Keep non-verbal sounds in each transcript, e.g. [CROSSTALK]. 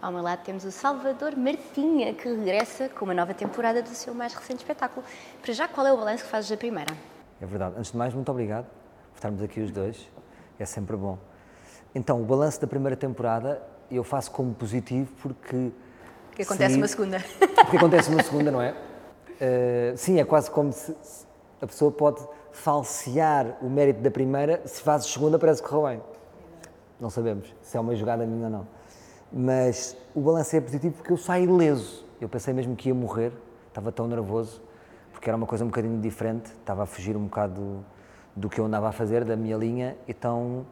Ao meu lado temos o Salvador Martinha, que regressa com uma nova temporada do seu mais recente espetáculo. Para já, qual é o balanço que fazes da primeira? É verdade. Antes de mais, muito obrigado por estarmos aqui os dois. É sempre bom. Então, o balanço da primeira temporada eu faço como positivo porque. Que acontece sim, uma segunda. Porque acontece uma segunda, não é? Uh, sim, é quase como se a pessoa pode falsear o mérito da primeira, se faz a segunda parece que correu bem. Não sabemos se é uma jogada minha ou não. Mas o balanço é positivo porque eu saio ileso. Eu pensei mesmo que ia morrer, estava tão nervoso, porque era uma coisa um bocadinho diferente, estava a fugir um bocado do, do que eu andava a fazer, da minha linha, então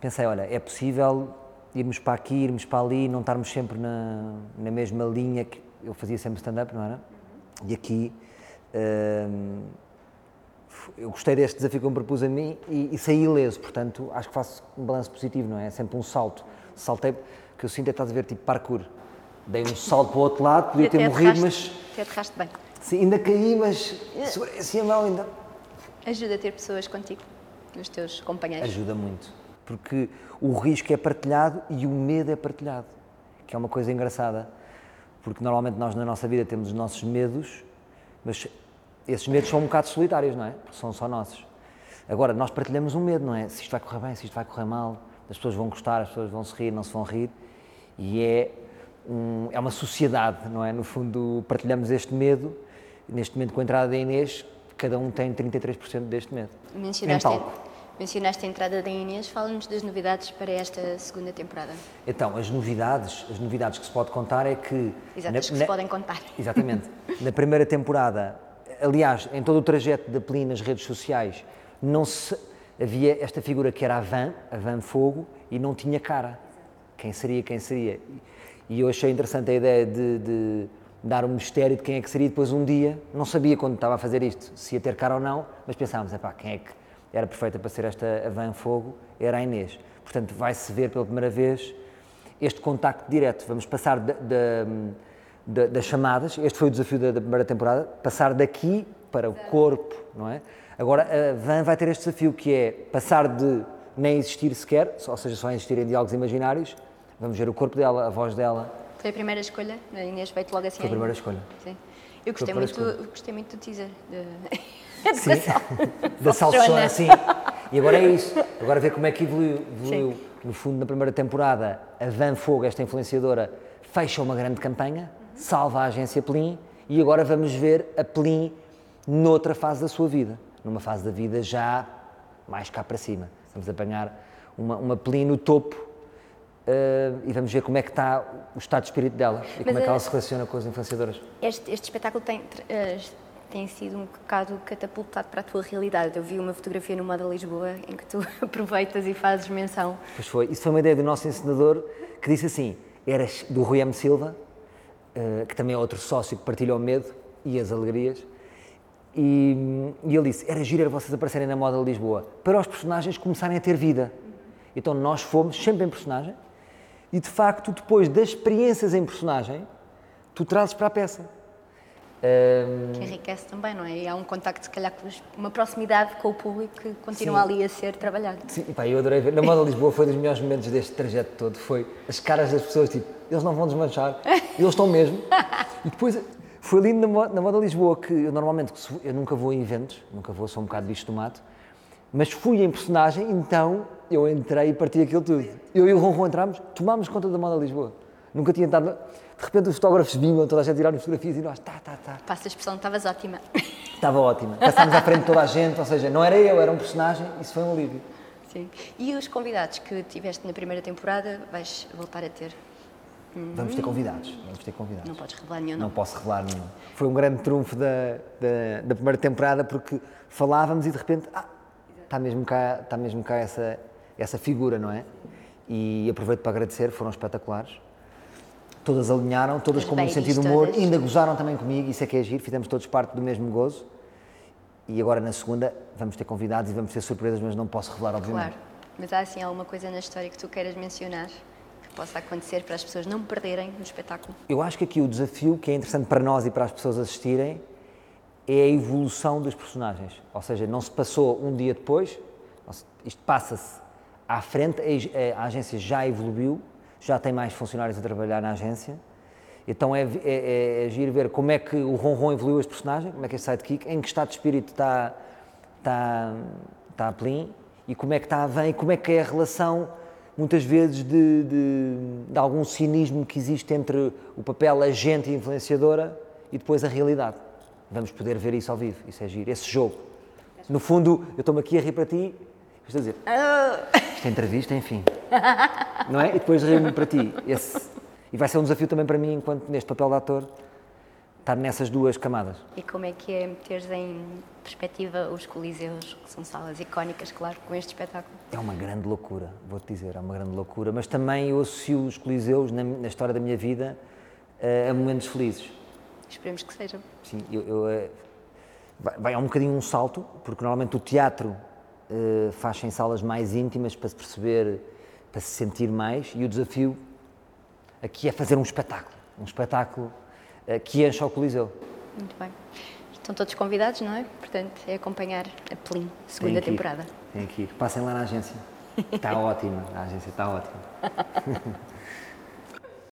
pensei, olha, é possível irmos para aqui, irmos para ali, não estarmos sempre na, na mesma linha que eu fazia sempre stand-up, não era? E aqui hum, eu gostei deste desafio que eu me propus a mim e, e saí ileso, portanto acho que faço um balanço positivo, não é? É sempre um salto. Saltei, que eu sinto é estás a ver tipo parkour. Dei um salto para o outro lado, podia ter morrido, mas. Até aterraste bem. Sim, ainda caí, mas segurei assim a mão ainda. Ajuda a ter pessoas contigo, os teus companheiros. Ajuda muito, porque o risco é partilhado e o medo é partilhado, que é uma coisa engraçada, porque normalmente nós na nossa vida temos os nossos medos, mas esses medos são um bocado solitários, não é? São só nossos. Agora, nós partilhamos um medo, não é? Se isto vai correr bem, se isto vai correr mal, as pessoas vão gostar, as pessoas vão se rir, não se vão rir, e é, um, é uma sociedade, não é? No fundo, partilhamos este medo, neste momento com a entrada da Inês, cada um tem 33% deste medo. Mencionaste, mencionaste a entrada da Inês, fala-nos das novidades para esta segunda temporada. Então, as novidades, as novidades que se pode contar é que... Exato, as que na, se podem contar. Exatamente. na primeira temporada aliás, em todo o trajeto da Plin nas redes sociais, não se, havia esta figura que era a Van, a Van Fogo, e não tinha cara. Quem seria, quem seria? E eu achei interessante a ideia de, de dar um mistério de quem é que seria. Depois, um dia, não sabia quando estava a fazer isto, se ia ter cara ou não, mas pensávamos, epá, quem é que era perfeita para ser esta a Van Fogo? Era a Inês. Portanto, vai-se ver pela primeira vez este contacto direto. Vamos passar da das chamadas, este foi o desafio da, da, primeira temporada, passar daqui para o corpo, não é? Agora a Van vai ter este desafio que é passar de nem existir sequer, ou seja, só existirem diálogos imaginários, vamos ver o corpo dela, a voz dela. Foi a primeira escolha? A Inês veio logo assim? Foi a primeira escolha. Sim. Eu gostei muito, gostei muito do teaser. De... [LAUGHS] Sim, da salsichona, sim. E agora é isso. Agora ver como é que evoluiu. evoluiu. No fundo, na primeira temporada, a Van Fogo, esta influenciadora, fecha uma grande campanha, salva a agência Plin e agora vamos ver a Plin noutra fase da sua vida, numa fase da vida já mais cá para cima. Vamos apanhar uma, uma Plin no topo uh, e vamos ver como é que está o estado de espírito dela e Mas como é que ela se relaciona com as influenciadoras. Este, este espetáculo tem, uh, tem sido um bocado catapultado para a tua realidade. Eu vi uma fotografia no Moda Lisboa em que tu [LAUGHS] aproveitas e fazes menção. Pois foi. Isso foi uma ideia do nosso encenador que disse assim, eras do Rui M. Silva, uh, que também é outro sócio que partilha o medo e as alegrias. E, e ele disse: era giro vocês aparecerem na moda de Lisboa para os personagens começarem a ter vida. Então nós fomos sempre em personagem e de facto, depois das experiências em personagem, tu trazes para a peça. Um... Que enriquece também, não é? E há um contacto, se calhar, com uma proximidade com o público que continua Sim. ali a ser trabalhado. Sim, pá, eu adorei ver. Na Moda Lisboa foi dos melhores momentos deste trajeto todo. Foi as caras das pessoas, tipo, eles não vão desmanchar, [LAUGHS] eles estão mesmo. E depois foi lindo na, na Moda Lisboa, que eu normalmente, eu nunca vou em eventos, nunca vou, sou um bocado bicho do mato, mas fui em personagem, então eu entrei e parti aquilo tudo. Eu e o Ronron entramos, tomámos conta da Moda Lisboa. Nunca tinha estado. De repente os fotógrafos vinham, toda a gente tiraram fotografias e nós, tá, tá, tá. Passa a expressão, estavas ótima. [LAUGHS] Estava ótima. Passámos à frente de toda a gente, ou seja, não era eu, era um personagem, isso foi um alívio. Sim. E os convidados que tiveste na primeira temporada, vais voltar a ter? Vamos ter convidados, vamos ter convidados. Não podes revelar nenhum. Não, não posso revelar nenhum. Foi um grande trunfo da, da, da, primeira temporada porque falávamos e de repente, ah, está mesmo cá, está mesmo cá essa, essa figura, não é? E aproveito para agradecer, foram espetaculares todas alinharam, todas As com um sentido de humor, todas. ainda gozaram também comigo, isso é que é giro, fizemos todos parte do mesmo gozo. E agora na segunda vamos ter convidados e vamos ter surpresas, mas não posso revelar, obviamente. Claro, mas há assim alguma coisa na história que tu queiras mencionar? que Possa acontecer para as pessoas não perderem no espetáculo? Eu acho que aqui o desafio que é interessante para nós e para as pessoas assistirem é a evolução dos personagens. Ou seja, não se passou um dia depois, isto passa-se à frente, a agência já evoluiu, já tem mais funcionários a trabalhar na agência. Então é, é, é, é ver como é que o Ronron evoluiu este personagem, como é que é sidekick, em que estado de espírito está, está, está a Plin e como é que está a Vem e como é que é a relação, muitas vezes, de, de, de algum cinismo que existe entre o papel agente e influenciadora e depois a realidade. Vamos poder ver isso ao vivo, isso é giro, esse jogo. No fundo, eu estou-me aqui a rir para ti, estou a dizer, esta entrevista, enfim, [LAUGHS] não é? E depois rir-me para ti. Esse, e vai ser um desafio também para mim, enquanto neste papel de ator, estar nessas duas camadas. E como é que é meteres em perspectiva os Coliseus, que são salas icónicas, claro, com este espetáculo? É uma grande loucura, vou-te dizer, é uma grande loucura, mas também eu associo os Coliseus, na, na história da minha vida, a, a momentos felizes. Esperemos que sejam. Sim, eu, eu eh, vai, vai um bocadinho um salto, porque normalmente o teatro uh, faz em salas mais íntimas para se perceber, para se sentir mais, e o desafio aqui é fazer um espetáculo, um espetáculo uh, que encha o Coliseu. Muito bem. Estão todos convidados, não é? Portanto, é acompanhar a Plim, segunda tem temporada. Tem que ir. Passem lá na agência. Está [LAUGHS] ótima, a agência está ótima. [LAUGHS]